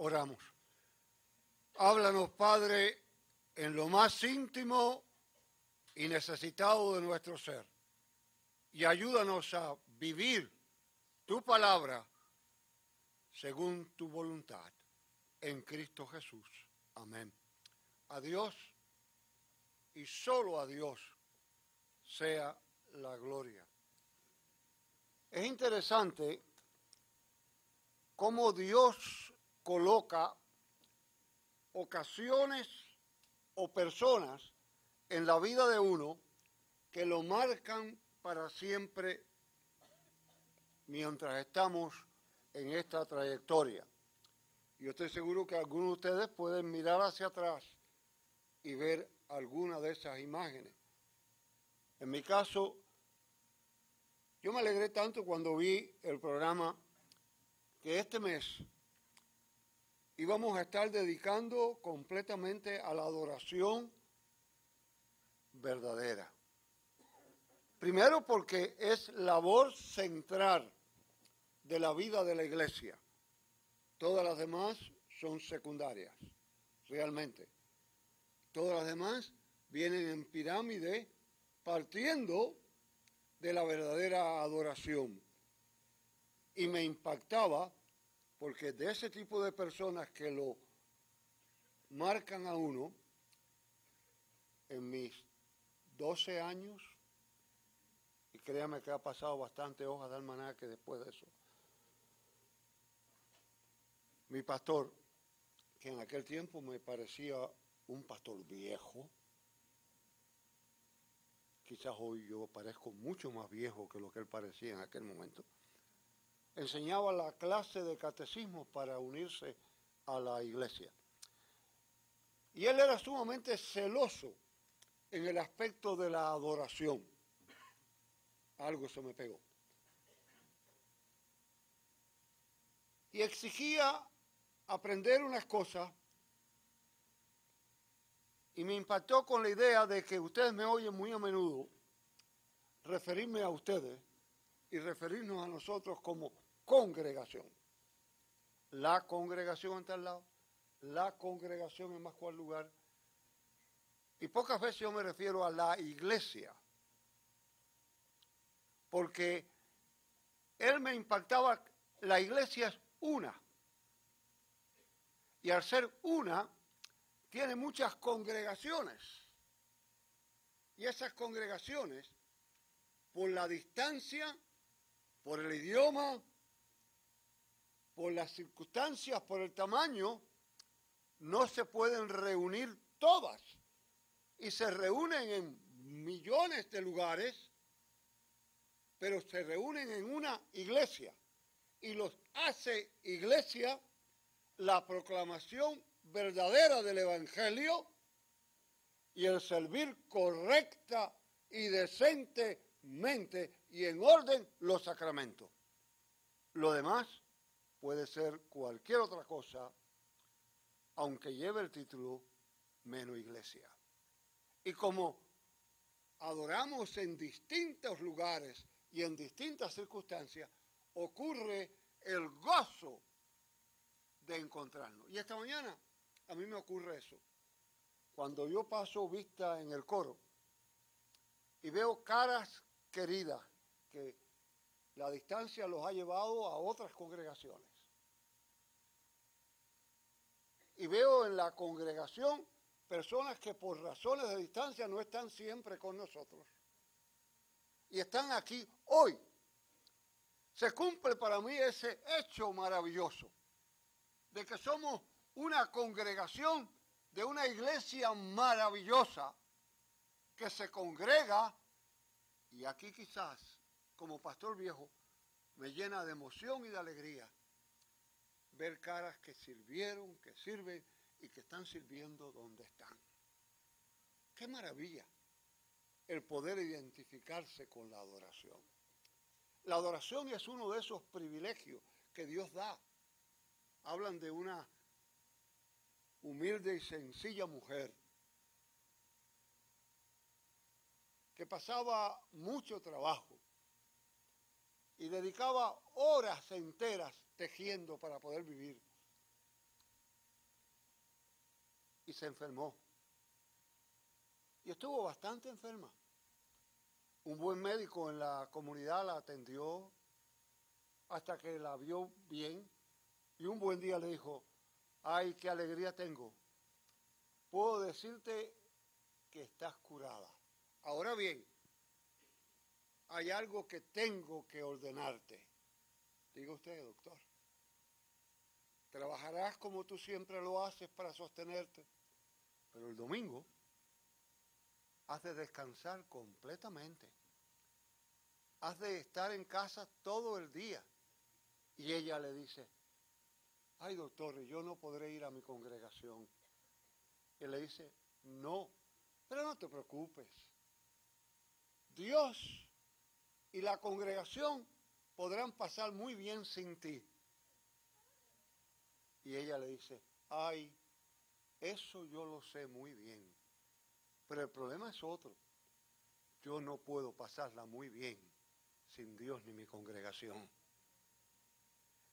Oramos. Háblanos, Padre, en lo más íntimo y necesitado de nuestro ser. Y ayúdanos a vivir tu palabra según tu voluntad en Cristo Jesús. Amén. A Dios y solo a Dios sea la gloria. Es interesante cómo Dios coloca ocasiones o personas en la vida de uno que lo marcan para siempre mientras estamos en esta trayectoria. Yo estoy seguro que algunos de ustedes pueden mirar hacia atrás y ver alguna de esas imágenes. En mi caso, yo me alegré tanto cuando vi el programa que este mes íbamos a estar dedicando completamente a la adoración verdadera. Primero porque es labor central de la vida de la iglesia. Todas las demás son secundarias, realmente. Todas las demás vienen en pirámide partiendo de la verdadera adoración. Y me impactaba porque de ese tipo de personas que lo marcan a uno, en mis 12 años, y créame que ha pasado bastante hojas de almanaque después de eso, mi pastor, que en aquel tiempo me parecía un pastor viejo, quizás hoy yo parezco mucho más viejo que lo que él parecía en aquel momento, enseñaba la clase de catecismo para unirse a la iglesia. Y él era sumamente celoso en el aspecto de la adoración. Algo se me pegó. Y exigía aprender unas cosas y me impactó con la idea de que ustedes me oyen muy a menudo referirme a ustedes y referirnos a nosotros como congregación. La congregación en tal lado, la congregación en más cual lugar. Y pocas veces yo me refiero a la iglesia, porque él me impactaba, la iglesia es una. Y al ser una, tiene muchas congregaciones. Y esas congregaciones, por la distancia, por el idioma, por las circunstancias, por el tamaño, no se pueden reunir todas. Y se reúnen en millones de lugares, pero se reúnen en una iglesia. Y los hace iglesia la proclamación verdadera del Evangelio y el servir correcta y decentemente y en orden los sacramentos. Lo demás puede ser cualquier otra cosa, aunque lleve el título menos iglesia. Y como adoramos en distintos lugares y en distintas circunstancias, ocurre el gozo de encontrarnos. Y esta mañana a mí me ocurre eso. Cuando yo paso vista en el coro y veo caras queridas que la distancia los ha llevado a otras congregaciones. Y veo en la congregación personas que por razones de distancia no están siempre con nosotros. Y están aquí hoy. Se cumple para mí ese hecho maravilloso de que somos una congregación de una iglesia maravillosa que se congrega y aquí quizás como pastor viejo me llena de emoción y de alegría ver caras que sirvieron, que sirven y que están sirviendo donde están. Qué maravilla el poder identificarse con la adoración. La adoración es uno de esos privilegios que Dios da hablan de una humilde y sencilla mujer que pasaba mucho trabajo y dedicaba horas enteras tejiendo para poder vivir. y se enfermó. Y estuvo bastante enferma. Un buen médico en la comunidad la atendió hasta que la vio bien y un buen día le dijo, ay, qué alegría tengo. Puedo decirte que estás curada. Ahora bien, hay algo que tengo que ordenarte. Diga usted, doctor. Trabajarás como tú siempre lo haces para sostenerte, pero el domingo has de descansar completamente. Has de estar en casa todo el día. Y ella le dice, ay doctor, yo no podré ir a mi congregación. Y le dice, no, pero no te preocupes. Dios y la congregación podrán pasar muy bien sin ti. Y ella le dice, ay, eso yo lo sé muy bien. Pero el problema es otro. Yo no puedo pasarla muy bien sin Dios ni mi congregación.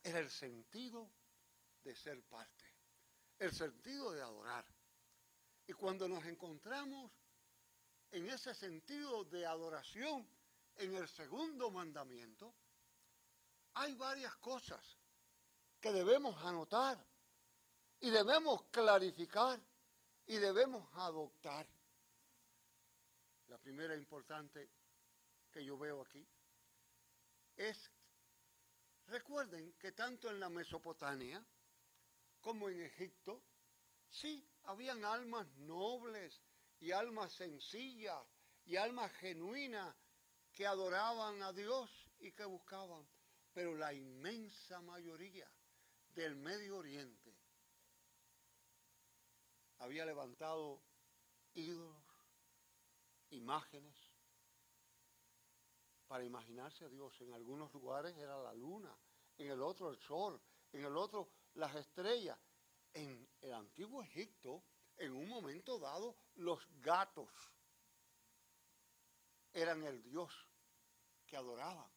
Era el sentido de ser parte, el sentido de adorar. Y cuando nos encontramos en ese sentido de adoración, en el segundo mandamiento, hay varias cosas que debemos anotar y debemos clarificar y debemos adoptar. La primera importante que yo veo aquí es, recuerden que tanto en la Mesopotamia como en Egipto, sí, habían almas nobles y almas sencillas y almas genuinas que adoraban a Dios y que buscaban, pero la inmensa mayoría del Medio Oriente había levantado ídolos, imágenes, para imaginarse a Dios. En algunos lugares era la luna, en el otro el sol, en el otro las estrellas. En el antiguo Egipto, en un momento dado, los gatos eran el Dios que adoraban.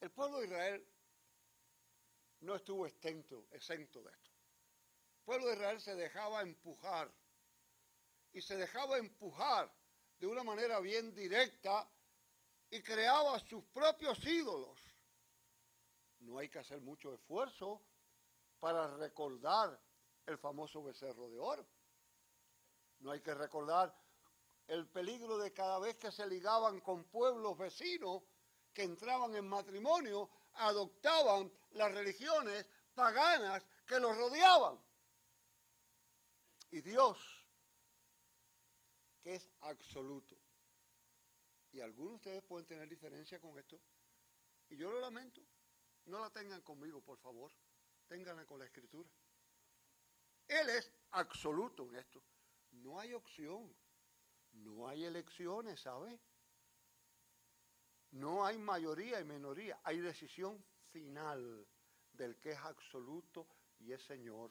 El pueblo de Israel no estuvo exento, de esto. El pueblo de Israel se dejaba empujar y se dejaba empujar de una manera bien directa y creaba sus propios ídolos. No hay que hacer mucho esfuerzo para recordar el famoso becerro de oro. No hay que recordar el peligro de cada vez que se ligaban con pueblos vecinos que entraban en matrimonio, adoptaban las religiones paganas que los rodeaban. Y Dios, que es absoluto. Y algunos de ustedes pueden tener diferencia con esto. Y yo lo lamento. No la tengan conmigo, por favor. Ténganla con la escritura. Él es absoluto en esto. No hay opción. No hay elecciones, ¿sabe? No hay mayoría y minoría. Hay decisión final del que es absoluto y es Señor.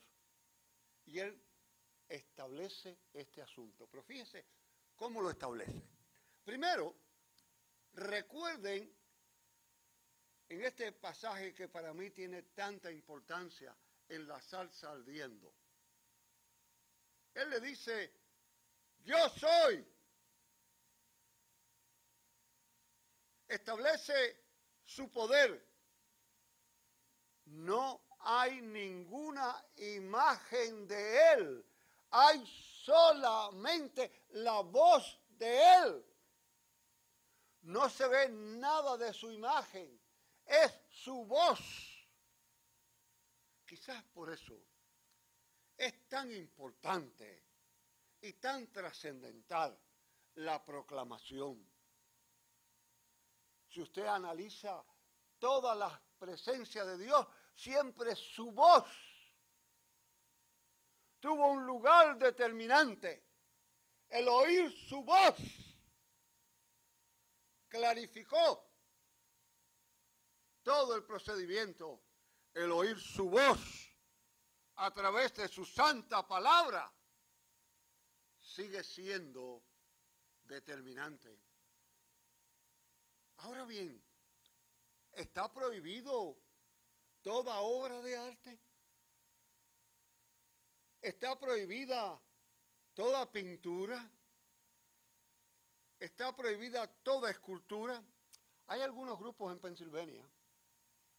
Y Él establece este asunto. Pero fíjense cómo lo establece. Primero, recuerden en este pasaje que para mí tiene tanta importancia en la salsa ardiendo. Él le dice, yo soy. Establece su poder. No hay ninguna imagen de Él. Hay solamente la voz de Él. No se ve nada de su imagen. Es su voz. Quizás por eso es tan importante y tan trascendental la proclamación. Si usted analiza toda la presencia de Dios, siempre su voz tuvo un lugar determinante. El oír su voz clarificó todo el procedimiento. El oír su voz a través de su santa palabra sigue siendo determinante. Ahora bien, ¿está prohibido toda obra de arte? Está prohibida toda pintura. Está prohibida toda escultura. Hay algunos grupos en Pensilvania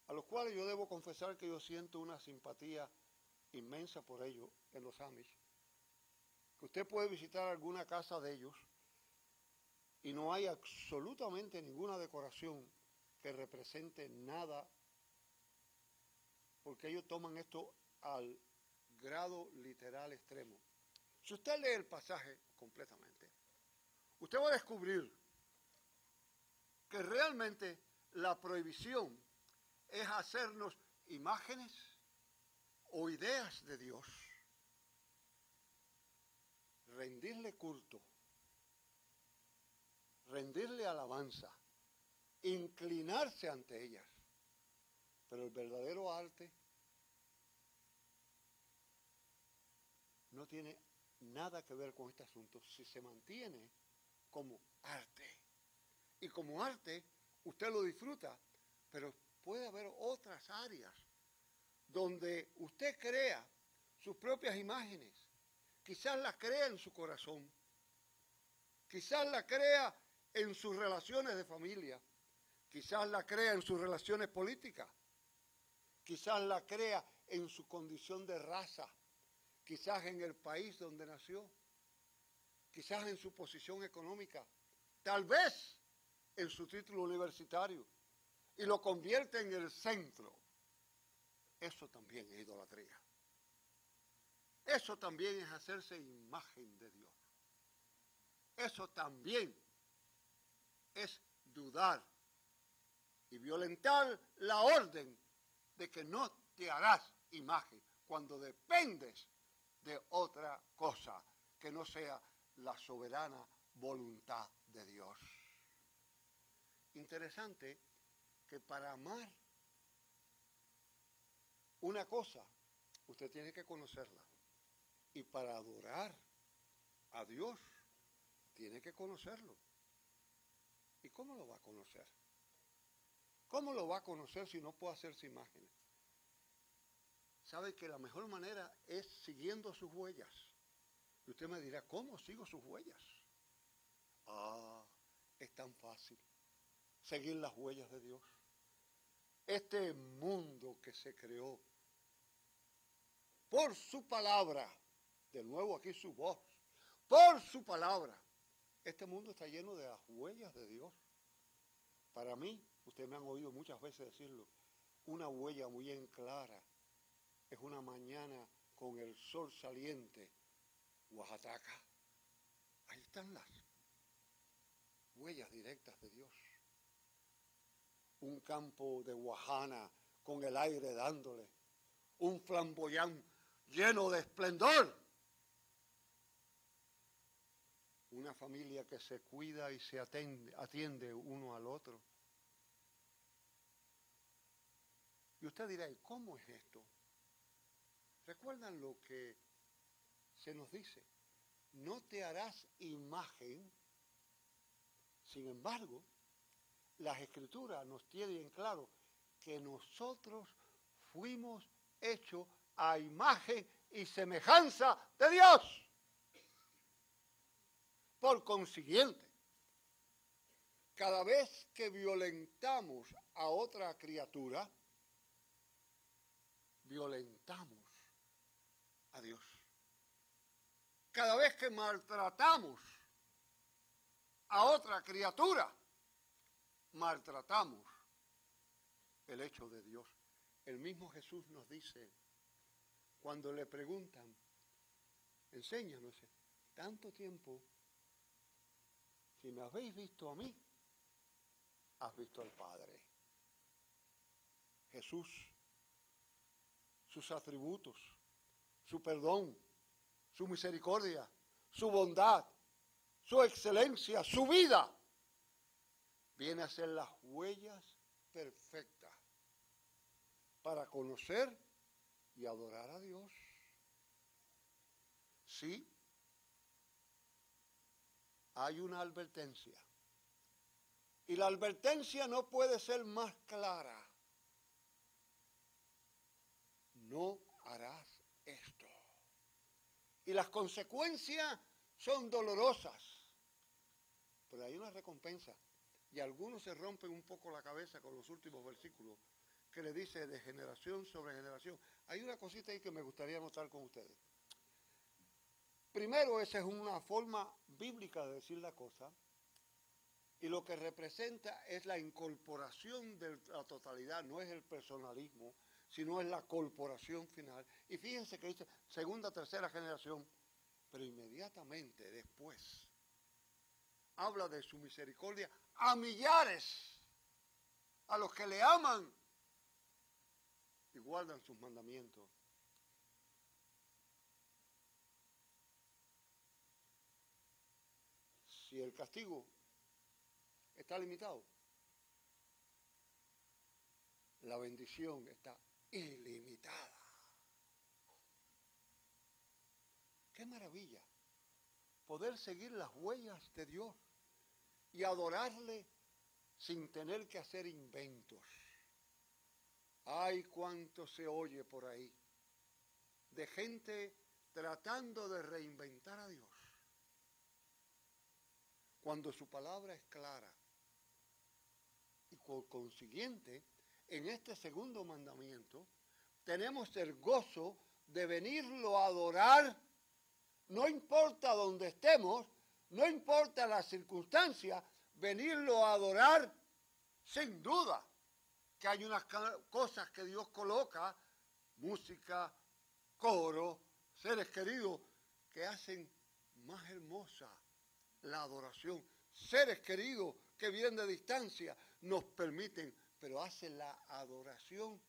a los cuales yo debo confesar que yo siento una simpatía inmensa por ellos en los Amish. Que usted puede visitar alguna casa de ellos y no hay absolutamente ninguna decoración que represente nada, porque ellos toman esto al grado literal extremo. Si usted lee el pasaje completamente, usted va a descubrir que realmente la prohibición es hacernos imágenes o ideas de Dios, rendirle culto, rendirle alabanza, inclinarse ante ellas. Pero el verdadero arte no tiene nada que ver con este asunto si se mantiene como arte. Y como arte, usted lo disfruta, pero puede haber otras áreas donde usted crea sus propias imágenes. Quizás las crea en su corazón. Quizás la crea en sus relaciones de familia. Quizás la crea en sus relaciones políticas. Quizás la crea en su condición de raza. Quizás en el país donde nació. Quizás en su posición económica. Tal vez en su título universitario y lo convierte en el centro, eso también es idolatría. Eso también es hacerse imagen de Dios. Eso también es dudar y violentar la orden de que no te harás imagen cuando dependes de otra cosa que no sea la soberana voluntad de Dios. Interesante que para amar una cosa, usted tiene que conocerla. Y para adorar a Dios, tiene que conocerlo. ¿Y cómo lo va a conocer? ¿Cómo lo va a conocer si no puede hacerse imágenes? Sabe que la mejor manera es siguiendo sus huellas. Y usted me dirá, ¿cómo sigo sus huellas? Ah, es tan fácil seguir las huellas de Dios este mundo que se creó por su palabra, de nuevo aquí su voz, por su palabra, este mundo está lleno de las huellas de Dios. Para mí, ustedes me han oído muchas veces decirlo, una huella muy en clara es una mañana con el sol saliente, Oaxaca. Ahí están las huellas directas de Dios un campo de Guajana con el aire dándole, un flamboyán lleno de esplendor, una familia que se cuida y se atiende uno al otro. Y usted dirá, ¿y cómo es esto? ¿Recuerdan lo que se nos dice? No te harás imagen, sin embargo, las escrituras nos tienen claro que nosotros fuimos hechos a imagen y semejanza de Dios. Por consiguiente, cada vez que violentamos a otra criatura, violentamos a Dios. Cada vez que maltratamos a otra criatura, maltratamos el hecho de Dios. El mismo Jesús nos dice, cuando le preguntan, enséñanos, tanto tiempo, si me habéis visto a mí, has visto al Padre. Jesús, sus atributos, su perdón, su misericordia, su bondad, su excelencia, su vida viene a ser las huellas perfectas para conocer y adorar a Dios. Sí, hay una advertencia. Y la advertencia no puede ser más clara. No harás esto. y las consecuencias son dolorosas. Pero hay una recompensa. Y algunos se rompen un poco la cabeza con los últimos versículos que le dice de generación sobre generación. Hay una cosita ahí que me gustaría notar con ustedes. Primero, esa es una forma bíblica de decir la cosa. Y lo que representa es la incorporación de la totalidad, no es el personalismo, sino es la corporación final. Y fíjense que dice segunda, tercera generación, pero inmediatamente después habla de su misericordia a millares, a los que le aman y guardan sus mandamientos. Si el castigo está limitado, la bendición está ilimitada. Qué maravilla poder seguir las huellas de Dios y adorarle sin tener que hacer inventos. Ay, cuánto se oye por ahí de gente tratando de reinventar a Dios. Cuando su palabra es clara. Y por consiguiente, en este segundo mandamiento, tenemos el gozo de venirlo a adorar, no importa dónde estemos, no importa la circunstancia, venirlo a adorar sin duda que hay unas cosas que Dios coloca, música, coro, seres queridos, que hacen más hermosa la adoración. Seres queridos que vienen de distancia nos permiten pero hace la adoración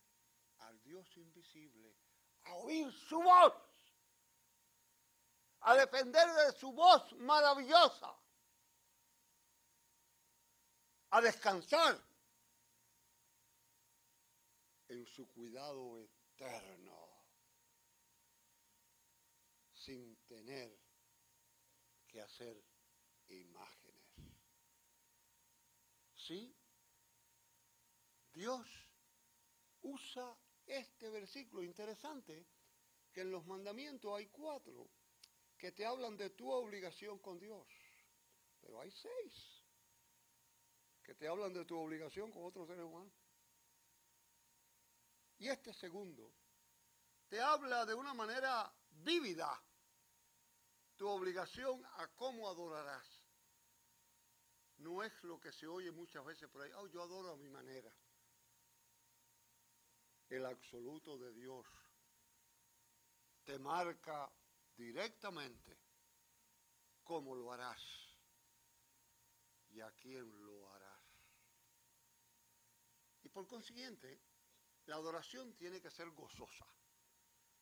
al Dios invisible, a oír su voz, a depender de su voz maravillosa, a descansar en su cuidado eterno, sin tener que hacer imágenes. ¿Sí? Dios usa este versículo interesante, que en los mandamientos hay cuatro que te hablan de tu obligación con Dios, pero hay seis que te hablan de tu obligación con otros seres humanos. Y este segundo te habla de una manera vívida tu obligación a cómo adorarás. No es lo que se oye muchas veces por ahí, oh, yo adoro a mi manera el absoluto de Dios te marca directamente cómo lo harás y a quién lo harás. Y por consiguiente, la adoración tiene que ser gozosa.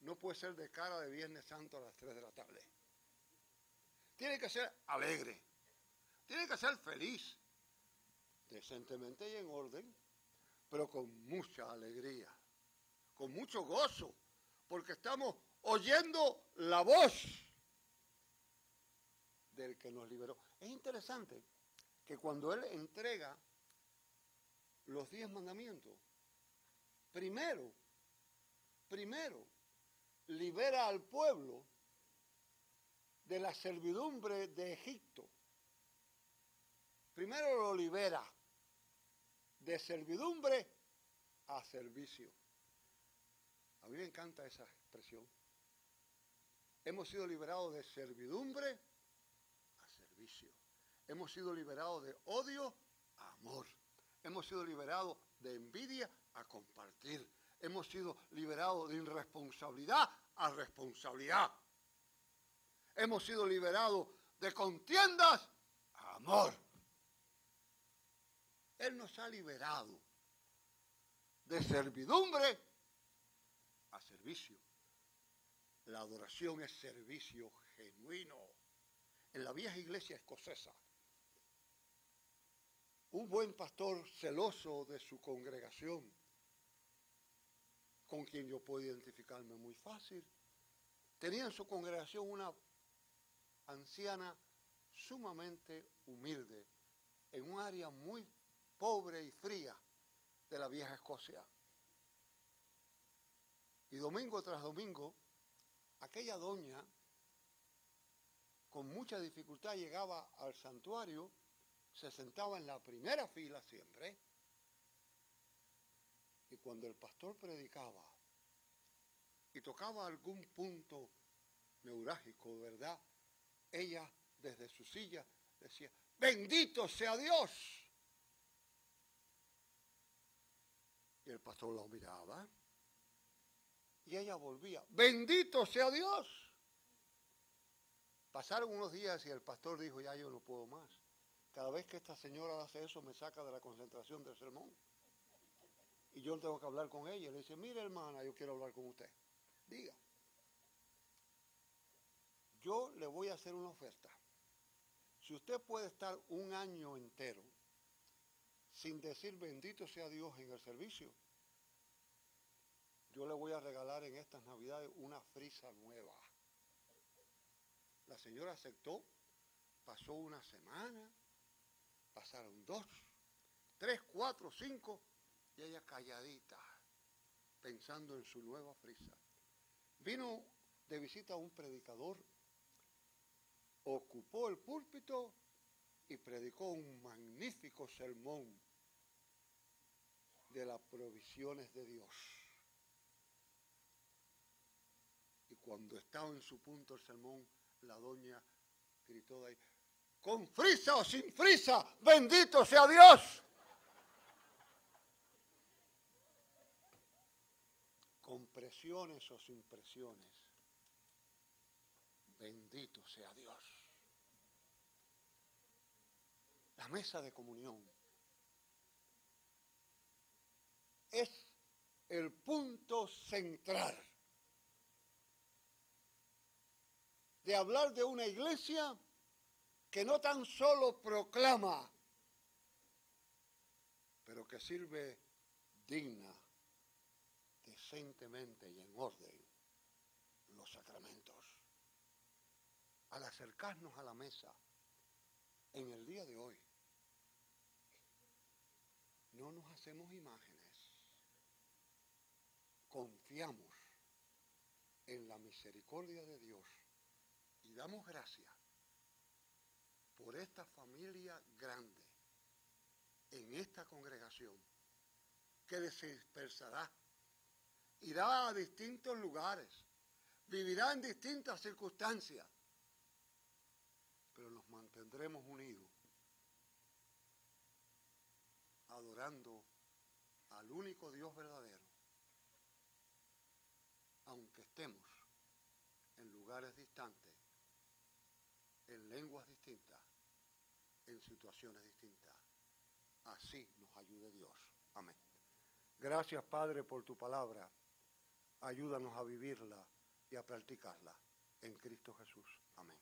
No puede ser de cara de Viernes Santo a las 3 de la tarde. Tiene que ser alegre. Tiene que ser feliz. Decentemente y en orden, pero con mucha alegría con mucho gozo, porque estamos oyendo la voz del que nos liberó. Es interesante que cuando Él entrega los diez mandamientos, primero, primero, libera al pueblo de la servidumbre de Egipto. Primero lo libera de servidumbre a servicio. A mí me encanta esa expresión. Hemos sido liberados de servidumbre a servicio. Hemos sido liberados de odio a amor. Hemos sido liberados de envidia a compartir. Hemos sido liberados de irresponsabilidad a responsabilidad. Hemos sido liberados de contiendas a amor. Él nos ha liberado de servidumbre a servicio. La adoración es servicio genuino. En la vieja iglesia escocesa, un buen pastor celoso de su congregación, con quien yo puedo identificarme muy fácil, tenía en su congregación una anciana sumamente humilde, en un área muy pobre y fría de la vieja Escocia. Y domingo tras domingo, aquella doña con mucha dificultad llegaba al santuario, se sentaba en la primera fila siempre, y cuando el pastor predicaba y tocaba algún punto neurágico, ¿verdad? Ella desde su silla decía, bendito sea Dios. Y el pastor la miraba y ella volvía, bendito sea Dios. Pasaron unos días y el pastor dijo, ya yo no puedo más. Cada vez que esta señora hace eso me saca de la concentración del sermón. Y yo tengo que hablar con ella. Le dice, mire hermana, yo quiero hablar con usted. Diga. Yo le voy a hacer una oferta. Si usted puede estar un año entero sin decir bendito sea Dios en el servicio, yo le voy a regalar en estas navidades una frisa nueva. La señora aceptó, pasó una semana, pasaron dos, tres, cuatro, cinco, y ella calladita, pensando en su nueva frisa. Vino de visita un predicador, ocupó el púlpito y predicó un magnífico sermón de las provisiones de Dios. Y cuando estaba en su punto el sermón, la doña gritó de ahí, con frisa o sin frisa, bendito sea Dios. Con presiones o sin presiones, bendito sea Dios. La mesa de comunión es el punto central de hablar de una iglesia que no tan solo proclama, pero que sirve digna, decentemente y en orden los sacramentos. Al acercarnos a la mesa en el día de hoy, no nos hacemos imágenes, confiamos en la misericordia de Dios y damos gracias por esta familia grande en esta congregación que se dispersará, irá a distintos lugares, vivirá en distintas circunstancias, pero nos mantendremos unidos, adorando al único Dios verdadero, aunque estemos en lugares distantes, en lenguas distintas, en situaciones distintas. Así nos ayude Dios. Amén. Gracias Padre por tu palabra. Ayúdanos a vivirla y a practicarla. En Cristo Jesús. Amén.